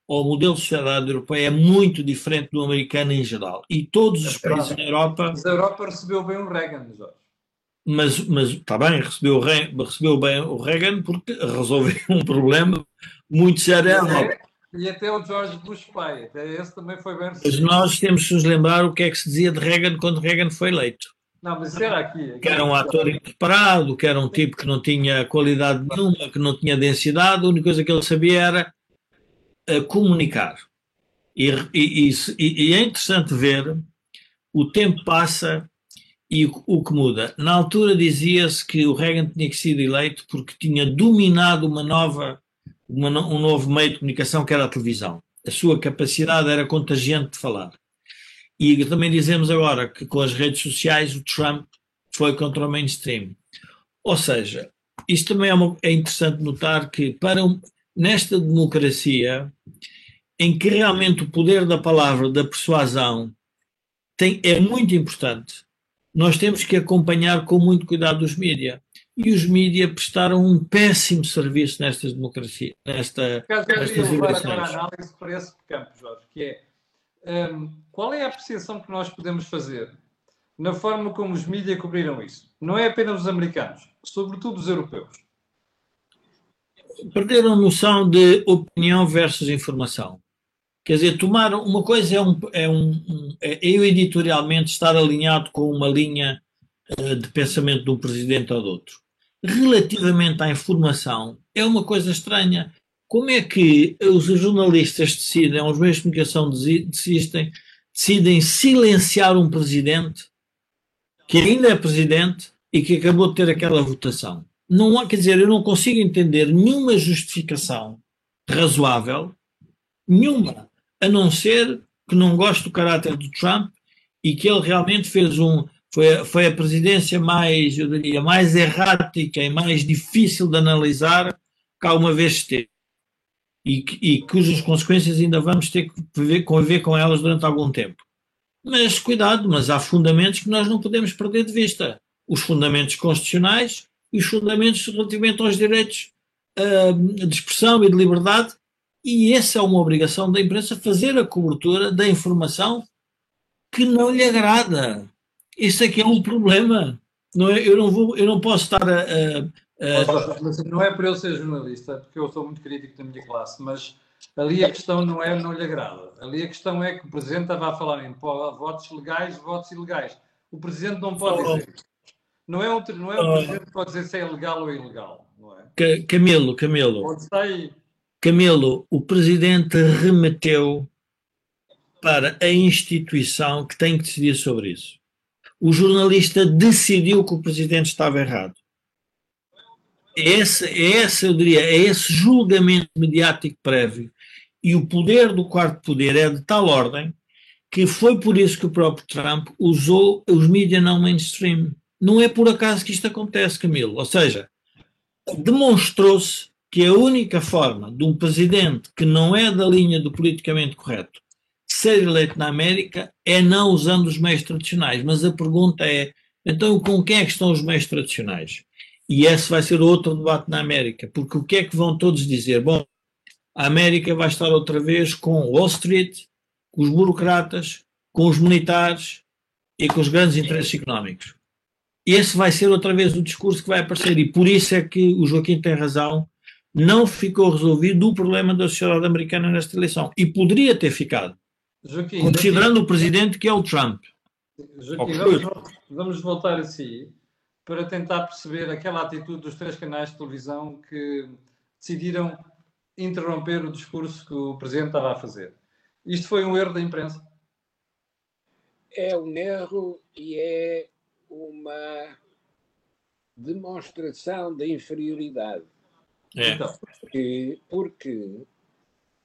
ou o modelo de sociedade europeia é muito diferente do americano em geral. E todos os países da Europa. Mas a Europa recebeu bem o Reagan, Jorge mas, mas está bem, recebeu, recebeu bem o Reagan porque resolveu um problema muito sério. E até o George Bush pai, até esse também foi bem Mas nós temos que nos lembrar o que é que se dizia de Reagan quando Reagan foi eleito. Não, mas era aqui. aqui que era um ator impreparado, que era um tipo que não tinha qualidade nenhuma, que não tinha densidade, a única coisa que ele sabia era uh, comunicar. E, e, e, e é interessante ver, o tempo passa e o, que muda? Na altura dizia-se que o Reagan tinha que ser eleito porque tinha dominado uma nova, uma, um novo meio de comunicação que era a televisão. A sua capacidade era contagiante de falar. E também dizemos agora que com as redes sociais o Trump foi contra o mainstream. Ou seja, isto também é, uma, é interessante notar que para um, nesta democracia em que realmente o poder da palavra, da persuasão, tem, é muito importante, nós temos que acompanhar com muito cuidado os mídias. E os mídias prestaram um péssimo serviço nestas democracias, nesta, nestas eleições. Agora a análise para esse campo, Jorge, que é um, qual é a apreciação que nós podemos fazer na forma como os mídias cobriram isso? Não é apenas os americanos, sobretudo os europeus. Perderam noção de opinião versus informação. Quer dizer, tomar uma coisa é, um, é, um, é eu editorialmente estar alinhado com uma linha uh, de pensamento de um presidente ou de outro. Relativamente à informação, é uma coisa estranha. Como é que os jornalistas decidem, os meios de comunicação decidem, decidem silenciar um presidente que ainda é presidente e que acabou de ter aquela votação? Não há, quer dizer, eu não consigo entender nenhuma justificação razoável, nenhuma, a não ser que não gosto do caráter do Trump e que ele realmente fez um foi, foi a presidência mais, eu diria, mais errática e mais difícil de analisar que alguma vez teve. E, e cujas consequências ainda vamos ter que viver, conviver com elas durante algum tempo. Mas cuidado, mas há fundamentos que nós não podemos perder de vista. Os fundamentos constitucionais e os fundamentos relativamente aos direitos uh, de expressão e de liberdade e essa é uma obrigação da imprensa fazer a cobertura da informação que não lhe agrada. Isso é que é um problema. Não é, eu, não vou, eu não posso estar a, a, a... Não é para eu ser jornalista, porque eu sou muito crítico da minha classe, mas ali a questão não é não lhe agrada. Ali a questão é que o Presidente estava a falar em votos legais, votos ilegais. O Presidente não pode oh. dizer. Não é, um, não é o Presidente que pode dizer se é legal ou ilegal. Não é? Camilo, Camilo. Está aí? Camilo, o presidente remeteu para a instituição que tem que decidir sobre isso. o jornalista decidiu que o presidente estava errado. É esse, é esse, eu diria, é esse julgamento mediático prévio. E o poder do quarto poder é de tal ordem que foi por isso que o próprio Trump usou os mídias não mainstream. Não é por acaso que isto acontece, Camilo. Ou seja, demonstrou-se que a única forma de um presidente que não é da linha do politicamente correto ser eleito na América é não usando os meios tradicionais. Mas a pergunta é: então com quem é que estão os meios tradicionais? E esse vai ser outro debate na América, porque o que é que vão todos dizer? Bom, a América vai estar outra vez com Wall Street, com os burocratas, com os militares e com os grandes interesses económicos. Esse vai ser outra vez o discurso que vai aparecer, e por isso é que o Joaquim tem razão. Não ficou resolvido o problema da sociedade americana nesta eleição. E poderia ter ficado. Joaquim, considerando Joaquim, o presidente que é o Trump. Joaquim, vamos, vamos, voltar a si para tentar perceber aquela atitude dos três canais de televisão que decidiram interromper o discurso que o presidente estava a fazer. Isto foi um erro da imprensa? É um erro e é uma demonstração de inferioridade. É. Então, porque, porque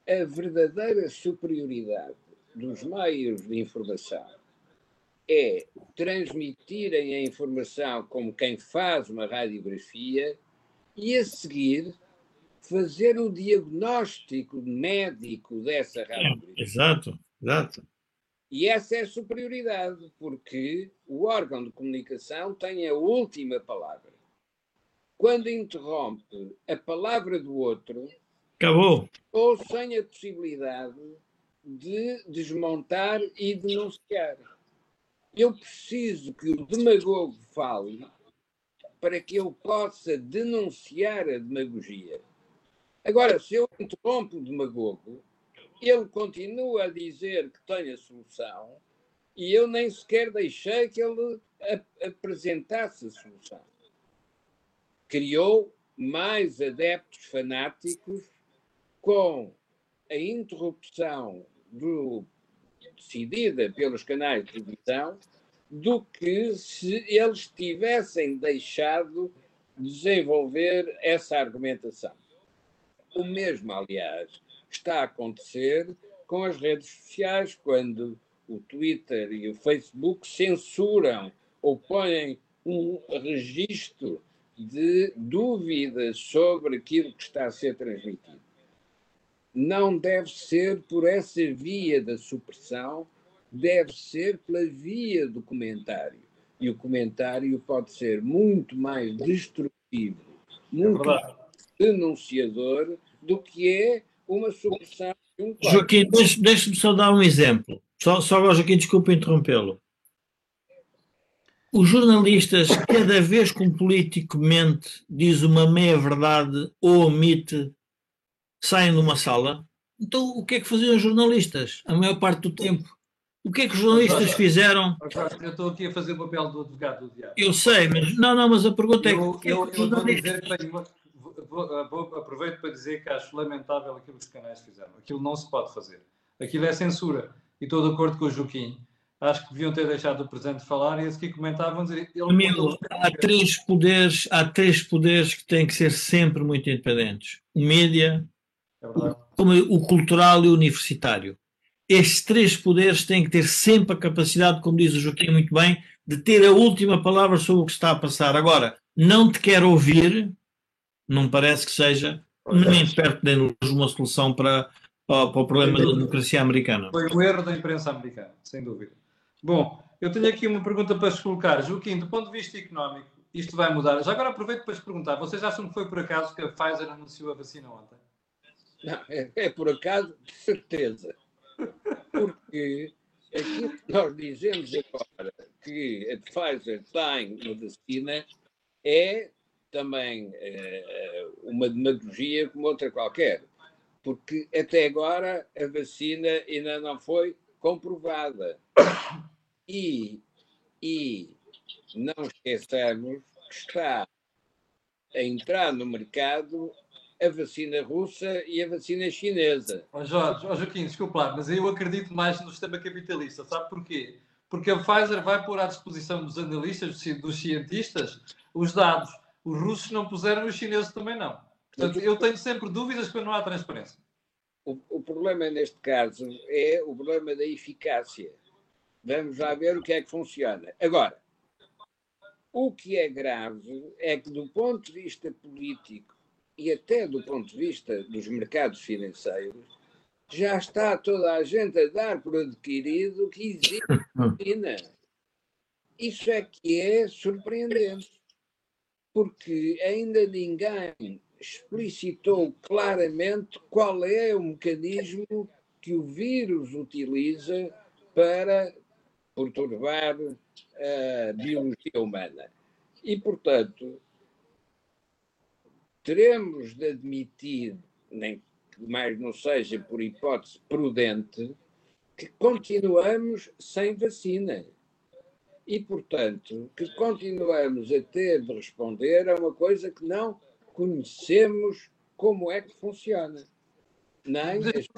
a verdadeira superioridade dos meios de informação é transmitirem a informação como quem faz uma radiografia e a seguir fazer o diagnóstico médico dessa radiografia. É, exato, exato. E essa é a superioridade, porque o órgão de comunicação tem a última palavra. Quando interrompe a palavra do outro, acabou. Ou sem a possibilidade de desmontar e denunciar. Eu preciso que o demagogo fale para que eu possa denunciar a demagogia. Agora, se eu interrompo o demagogo, ele continua a dizer que tem a solução e eu nem sequer deixei que ele apresentasse a solução. Criou mais adeptos fanáticos com a interrupção do, decidida pelos canais de televisão do que se eles tivessem deixado desenvolver essa argumentação. O mesmo, aliás, está a acontecer com as redes sociais, quando o Twitter e o Facebook censuram ou põem um registro de dúvidas sobre aquilo que está a ser transmitido. Não deve ser por essa via da supressão, deve ser pela via do comentário. E o comentário pode ser muito mais destrutivo, muito é mais denunciador do que é uma solução de um quadro. Joaquim, deixe-me só dar um exemplo. Só, só agora, Joaquim, desculpa interrompê-lo. Os jornalistas, cada vez que um político mente, diz uma meia-verdade ou omite, saem de uma sala. Então, o que é que faziam os jornalistas a maior parte do tempo? O que é que os jornalistas fizeram? Eu estou aqui a fazer o papel do advogado do diabo. Eu sei, mas não, não, mas a pergunta é eu, que, eu, eu, jornalistas... vou dizer vou, vou, aproveito para dizer que acho lamentável aquilo que os canais fizeram. Aquilo não se pode fazer. Aquilo é censura. E estou de acordo com o Joaquim. Acho que deviam ter deixado o presente falar e esse que comentavam dizer. Ele Amigo, há três poderes, há três poderes que têm que ser sempre muito independentes: o média, é o, o cultural e o universitário. Estes três poderes têm que ter sempre a capacidade, como diz o Joaquim muito bem, de ter a última palavra sobre o que está a passar. Agora, não te quero ouvir, não parece que seja nem perto nem longe uma solução para, para, para, o problema da democracia americana. Foi um erro da imprensa americana, sem dúvida. Bom, eu tenho aqui uma pergunta para vos colocar. Joaquim, do ponto de vista económico, isto vai mudar. Já agora aproveito para vos perguntar: vocês acham que foi por acaso que a Pfizer anunciou a vacina ontem? Não, é, é por acaso, de certeza. Porque aquilo que nós dizemos agora que a Pfizer tem uma vacina é também eh, uma demagogia como outra qualquer, porque até agora a vacina ainda não foi comprovada. E, e não esqueçamos que está a entrar no mercado a vacina russa e a vacina chinesa. Oh Jorge, oh Joaquim, desculpa lá, mas eu acredito mais no sistema capitalista. Sabe porquê? porque a Pfizer vai pôr à disposição dos analistas, dos cientistas, os dados. Os russos não puseram, os chineses também não. Portanto, eu tenho sempre dúvidas quando não há transparência. O, o problema neste caso é o problema da eficácia. Vamos lá ver o que é que funciona. Agora, o que é grave é que, do ponto de vista político e até do ponto de vista dos mercados financeiros, já está toda a gente a dar por adquirido que existe vacina. Isso é que é surpreendente, porque ainda ninguém explicitou claramente qual é o mecanismo que o vírus utiliza para perturbar a biologia humana. E, portanto, teremos de admitir, nem que mais não seja por hipótese prudente, que continuamos sem vacina. E, portanto, que continuamos a ter de responder a uma coisa que não conhecemos como é que funciona. Nem deixa,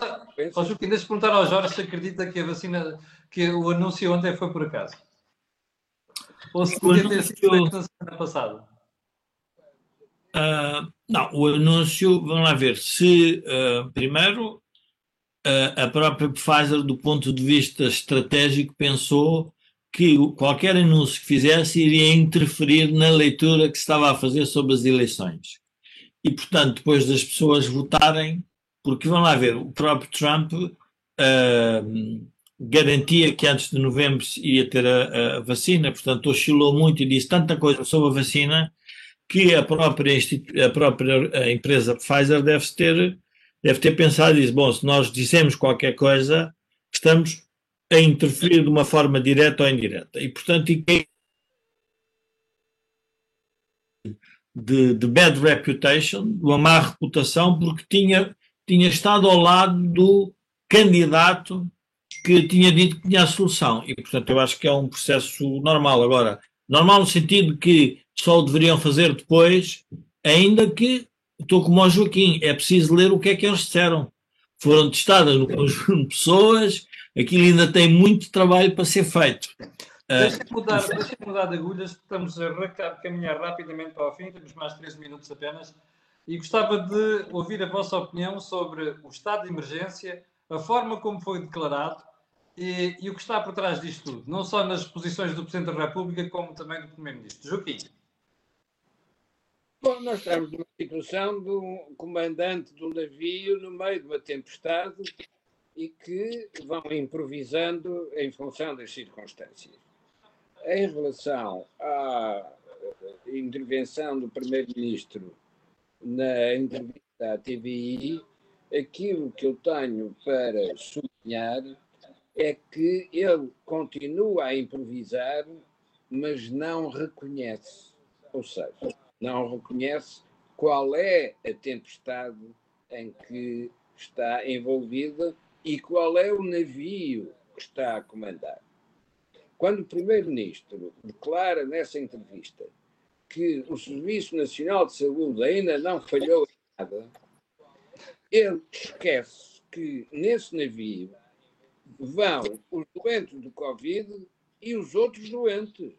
oh, Joaquim, deixa perguntar ao Jorge se acredita que a vacina, que o anúncio ontem foi por acaso. Ou se podia ter sido na semana passada. Uh, não, o anúncio, vamos lá ver, se uh, primeiro uh, a própria Pfizer, do ponto de vista estratégico, pensou que qualquer anúncio que fizesse iria interferir na leitura que se estava a fazer sobre as eleições. E, portanto, depois das pessoas votarem, porque vamos lá ver, o próprio Trump garantia que antes de novembro ia ter a, a vacina, portanto, oscilou muito e disse tanta coisa sobre a vacina que a própria, a própria empresa Pfizer deve ter, deve ter pensado e disse, bom, se nós dissemos qualquer coisa, estamos a interferir de uma forma direta ou indireta. E, portanto, de, de bad reputation, de uma má reputação, porque tinha, tinha estado ao lado do candidato que tinha dito que tinha a solução. E, portanto, eu acho que é um processo normal. Agora, normal no sentido que só o deveriam fazer depois, ainda que, estou como o Joaquim, é preciso ler o que é que eles disseram. Foram testadas no conjunto de pessoas, aquilo ainda tem muito trabalho para ser feito. Deixa-me mudar, deixa mudar de agulhas, estamos a caminhar rapidamente para o fim, temos mais três minutos apenas, e gostava de ouvir a vossa opinião sobre o estado de emergência, a forma como foi declarado e, e o que está por trás disto tudo, não só nas posições do Presidente da República, como também do Primeiro-Ministro. Joaquim. Bom, nós estamos numa situação de um comandante de um navio no meio de uma tempestade e que vão improvisando em função das circunstâncias. Em relação à intervenção do Primeiro-Ministro na entrevista à TVI, aquilo que eu tenho para sublinhar é que ele continua a improvisar, mas não reconhece. Ou seja, não reconhece qual é a tempestade em que está envolvida e qual é o navio que está a comandar. Quando o Primeiro-Ministro declara nessa entrevista que o Serviço Nacional de Saúde ainda não falhou em nada, ele esquece que nesse navio vão os doentes do Covid e os outros doentes.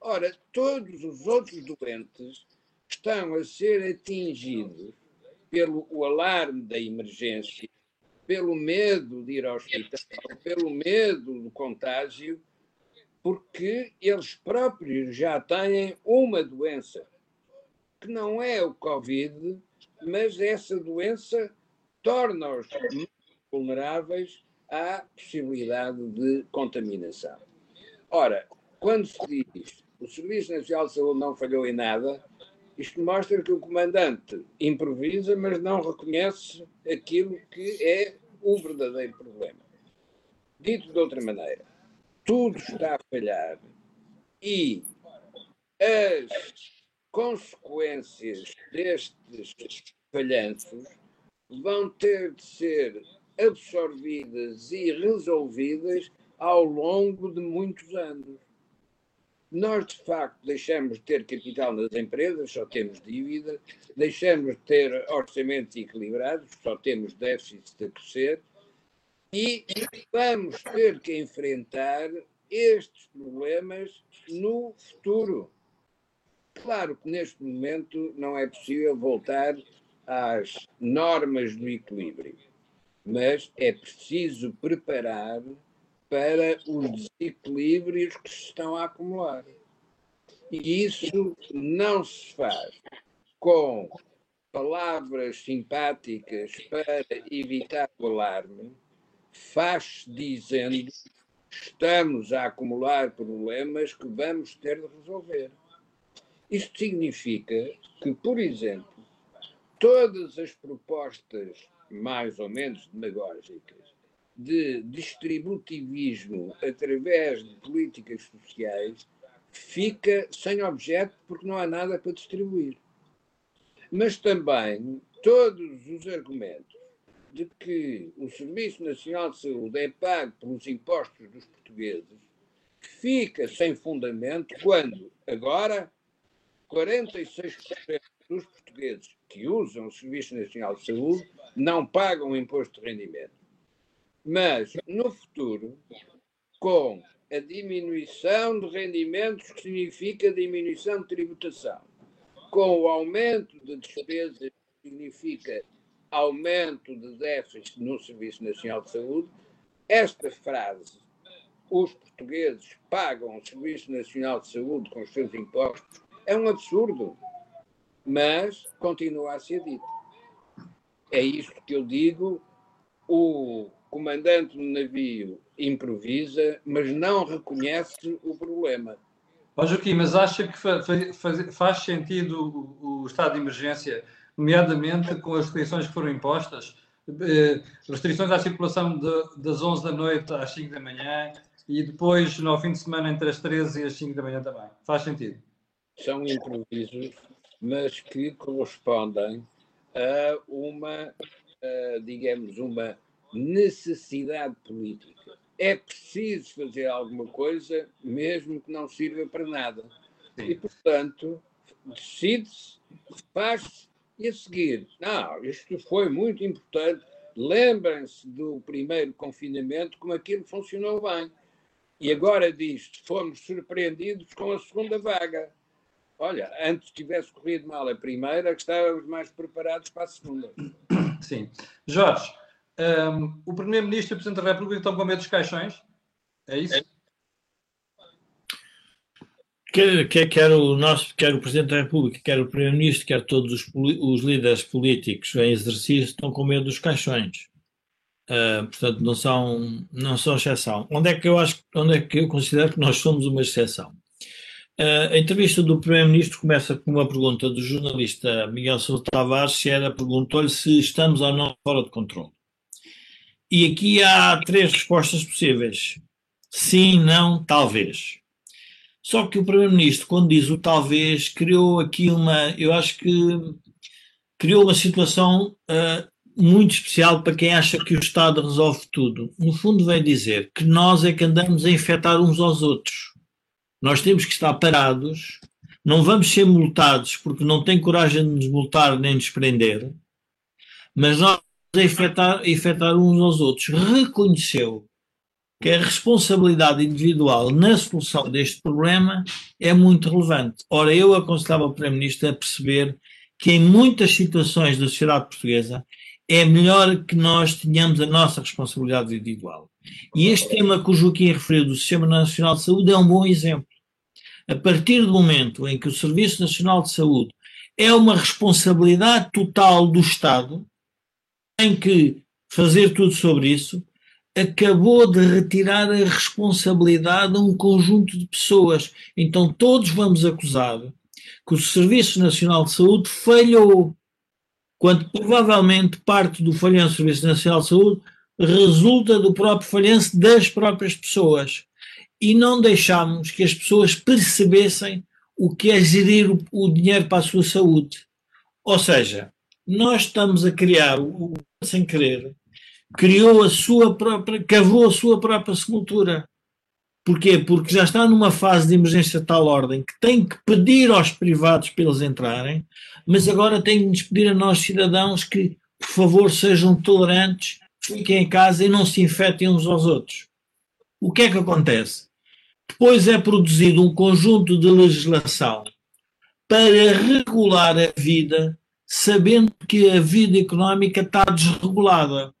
Ora, todos os outros doentes estão a ser atingidos pelo o alarme da emergência, pelo medo de ir ao hospital, pelo medo do contágio, porque eles próprios já têm uma doença, que não é o Covid, mas essa doença torna-os vulneráveis à possibilidade de contaminação. Ora, quando se diz o Serviço Nacional de Saúde não falhou em nada. Isto mostra que o comandante improvisa, mas não reconhece aquilo que é o verdadeiro problema. Dito de outra maneira, tudo está a falhar e as consequências destes falhanços vão ter de ser absorvidas e resolvidas ao longo de muitos anos. Nós, de facto, deixamos de ter capital nas empresas, só temos dívida, deixamos de ter orçamentos equilibrados, só temos déficit a crescer, e vamos ter que enfrentar estes problemas no futuro. Claro que neste momento não é possível voltar às normas do equilíbrio, mas é preciso preparar para os desequilíbrios que se estão a acumular. E isso não se faz com palavras simpáticas para evitar o alarme, faz dizendo estamos a acumular problemas que vamos ter de resolver. Isto significa que, por exemplo, todas as propostas mais ou menos demagógicas de distributivismo através de políticas sociais fica sem objeto porque não há nada para distribuir. Mas também todos os argumentos de que o Serviço Nacional de Saúde é pago pelos impostos dos portugueses fica sem fundamento quando, agora, 46% dos portugueses que usam o Serviço Nacional de Saúde não pagam imposto de rendimento. Mas, no futuro, com a diminuição de rendimentos, que significa diminuição de tributação, com o aumento de despesas, que significa aumento de déficit no Serviço Nacional de Saúde, esta frase, os portugueses pagam o Serviço Nacional de Saúde com os seus impostos, é um absurdo, mas continua a ser dito. É isto que eu digo, o comandante do navio improvisa, mas não reconhece o problema. Ó Joaquim, mas acha que fa faz, faz sentido o, o estado de emergência nomeadamente com as restrições que foram impostas, eh, restrições à circulação de, das 11 da noite às 5 da manhã e depois no fim de semana entre as 13 e as 5 da manhã também. Faz sentido? São improvisos, mas que correspondem a uma, a, digamos, uma necessidade política. É preciso fazer alguma coisa, mesmo que não sirva para nada. Sim. E, portanto, decide-se, faz-se e a seguir, não, isto foi muito importante. Lembrem-se do primeiro confinamento, como aquilo funcionou bem. E agora diz: fomos surpreendidos com a segunda vaga. Olha, antes tivesse corrido mal a primeira, que estávamos mais preparados para a segunda. Sim. Jorge, um, o Primeiro-Ministro e o Presidente da República estão com medo dos caixões? É isso? É. Quer, quer, quer, o nosso, quer o Presidente da República, quer o Primeiro-Ministro, quer todos os, os, líderes políticos em exercício estão com medo dos caixões. Uh, portanto, não são, não são exceção. Onde é que eu acho, onde é que eu considero que nós somos uma exceção? Uh, a entrevista do Primeiro-Ministro começa com uma pergunta do jornalista Miguel Sousa Tavares, se era, perguntou-lhe se estamos ou não fora de controle. E aqui há três respostas possíveis. Sim, não, talvez. Só que o Primeiro-Ministro, quando diz o talvez, criou aqui uma, eu acho que criou uma situação uh, muito especial para quem acha que o Estado resolve tudo. No fundo, vem dizer que nós é que andamos a infectar uns aos outros. Nós temos que estar parados, não vamos ser multados porque não tem coragem de nos multar nem nos prender, mas nós a infectar, a infectar uns aos outros. Reconheceu que a responsabilidade individual na solução deste problema é muito relevante. Ora, eu aconselhava o Primeiro-Ministro a perceber que em muitas situações da sociedade portuguesa é melhor que nós tenhamos a nossa responsabilidade individual. E este tema que o Joaquim referiu do Sistema Nacional de Saúde é um bom exemplo. A partir do momento em que o Serviço Nacional de Saúde é uma responsabilidade total do Estado, tem que fazer tudo sobre isso, acabou de retirar a responsabilidade a um conjunto de pessoas. Então todos vamos acusar que o Serviço Nacional de Saúde falhou, quando provavelmente parte do falhanço do Serviço Nacional de Saúde resulta do próprio falhanço das próprias pessoas. E não deixamos que as pessoas percebessem o que é gerir o, o dinheiro para a sua saúde. Ou seja, nós estamos a criar, o, sem querer, criou a sua própria, cavou a sua própria sepultura. Porquê? Porque já está numa fase de emergência de tal ordem que tem que pedir aos privados para eles entrarem, mas agora tem que nos pedir a nós, cidadãos, que, por favor, sejam tolerantes, fiquem em casa e não se infetem uns aos outros. O que é que acontece? depois é produzido um conjunto de legislação para regular a vida, sabendo que a vida económica está desregulada.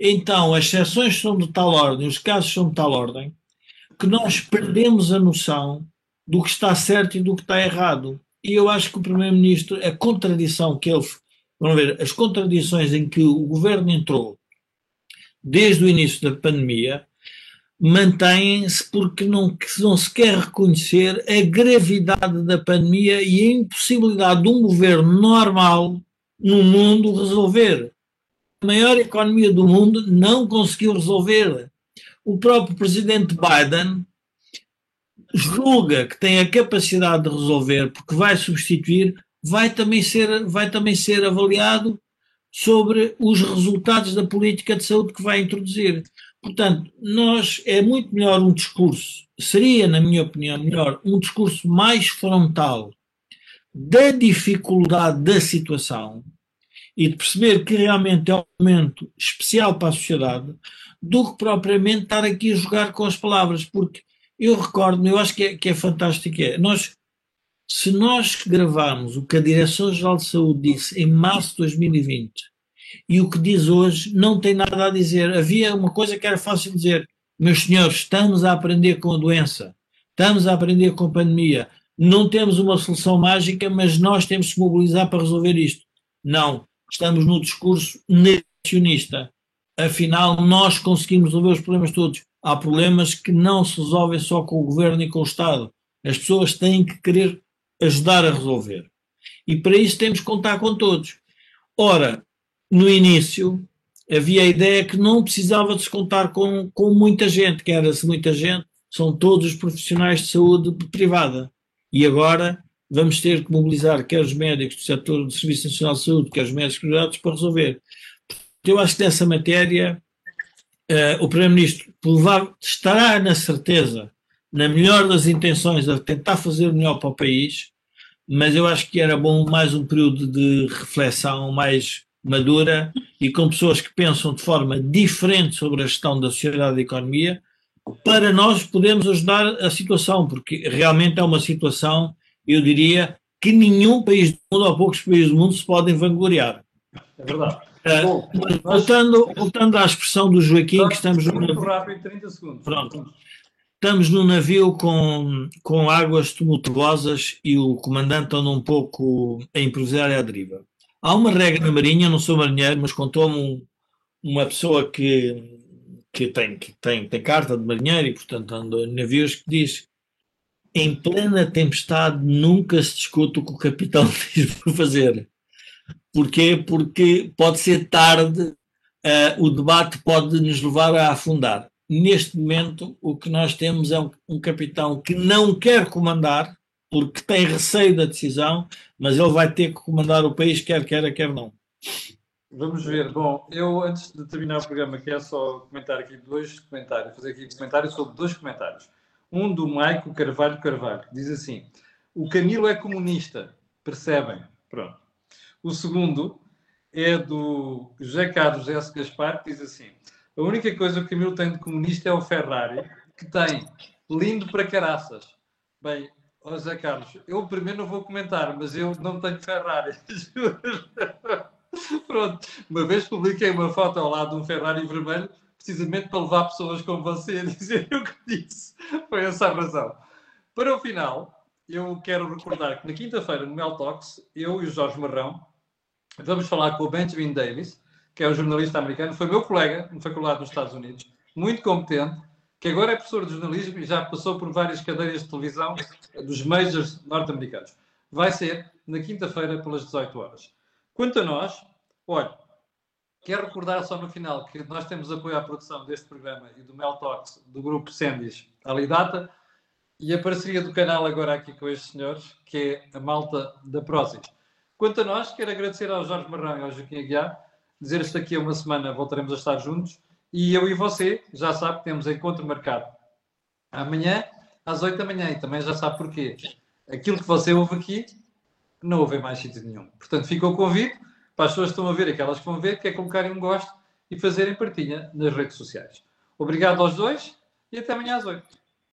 Então, as exceções são de tal ordem, os casos são de tal ordem, que nós perdemos a noção do que está certo e do que está errado. E eu acho que o Primeiro-Ministro, a contradição que ele. Vamos ver, as contradições em que o governo entrou desde o início da pandemia mantêm-se porque não, não se quer reconhecer a gravidade da pandemia e a impossibilidade de um governo normal no mundo resolver. A maior economia do mundo não conseguiu resolver. O próprio presidente Biden julga que tem a capacidade de resolver porque vai substituir, vai também ser, vai também ser avaliado sobre os resultados da política de saúde que vai introduzir. Portanto, nós é muito melhor um discurso, seria, na minha opinião, melhor um discurso mais frontal da dificuldade da situação e de perceber que realmente é um momento especial para a sociedade, do que propriamente estar aqui a jogar com as palavras, porque eu recordo-me, eu acho que é, que é fantástico, é, nós, se nós gravarmos o que a Direção-Geral de Saúde disse em março de 2020 e o que diz hoje, não tem nada a dizer. Havia uma coisa que era fácil dizer, meus senhores, estamos a aprender com a doença, estamos a aprender com a pandemia, não temos uma solução mágica, mas nós temos que mobilizar para resolver isto. Não, estamos no discurso negacionista. Afinal, nós conseguimos resolver os problemas todos. Há problemas que não se resolvem só com o governo e com o Estado. As pessoas têm que querer ajudar a resolver. E para isso temos que contar com todos. Ora, no início havia a ideia que não precisava de se contar com, com muita gente, que era-se muita gente, são todos os profissionais de saúde privada. E agora vamos ter que mobilizar quer os médicos do setor do Serviço Nacional de Saúde, quer os médicos privados para resolver. Eu acho que nessa matéria uh, o Primeiro-Ministro estará na certeza, na melhor das intenções, a tentar fazer o melhor para o país, mas eu acho que era bom mais um período de reflexão mais madura e com pessoas que pensam de forma diferente sobre a gestão da sociedade e da economia, para nós podermos ajudar a situação, porque realmente é uma situação, eu diria, que nenhum país do mundo, ou poucos países do mundo, se podem vangloriar. É verdade. Uh, Bom, voltando, voltando à expressão do Joaquim, que estamos no navio. Rápido, 30 segundos. Pronto. Estamos num navio com, com águas tumultuosas e o comandante anda um pouco a improvisar à deriva. Há uma regra na Marinha, eu não sou marinheiro, mas contou-me um, uma pessoa que, que, tem, que tem, tem carta de marinheiro e, portanto, anda em navios, que diz em plena tempestade nunca se discute o que o capitão diz por fazer. Porquê? Porque pode ser tarde, uh, o debate pode nos levar a afundar. Neste momento, o que nós temos é um, um capitão que não quer comandar, porque tem receio da decisão, mas ele vai ter que comandar o país, quer queira, quer não. Vamos ver. Bom, eu antes de terminar o programa quero só comentar aqui dois comentários, fazer aqui comentários sobre dois comentários. Um do Maico Carvalho Carvalho, diz assim: O Camilo é comunista, percebem? Pronto. O segundo é do José Carlos S. Gaspar, que diz assim: A única coisa que o Camilo tem de comunista é o Ferrari, que tem lindo para caraças. Bem, Ó Zé Carlos, eu primeiro não vou comentar, mas eu não tenho Ferrari. Pronto, uma vez publiquei uma foto ao lado de um Ferrari vermelho, precisamente para levar pessoas como você a dizer o que disse. Foi essa a razão. Para o final, eu quero recordar que na quinta-feira, no Mel Talks, eu e o Jorge Marrão vamos falar com o Benjamin Davis, que é um jornalista americano, foi meu colega na faculdade nos Estados Unidos, muito competente, que agora é professor de jornalismo e já passou por várias cadeiras de televisão dos majors norte-americanos. Vai ser na quinta-feira pelas 18 horas. Quanto a nós, olha, quero recordar só no final que nós temos apoio à produção deste programa e do Mel Talks do grupo Sendis Alidata e a parceria do canal agora aqui com estes senhores, que é a malta da Prozis. Quanto a nós, quero agradecer ao Jorge Marrão e ao Joaquim Aguiar, dizer-vos daqui a uma semana voltaremos a estar juntos e eu e você, já sabe, temos encontro marcado amanhã às 8 da manhã e também já sabe porquê. Aquilo que você ouve aqui, não ouve em mais sítio nenhum. Portanto, fica o convite para as pessoas que estão a ver, aquelas que vão ver, que é colocarem um gosto e fazerem partilha nas redes sociais. Obrigado aos dois e até amanhã às 8.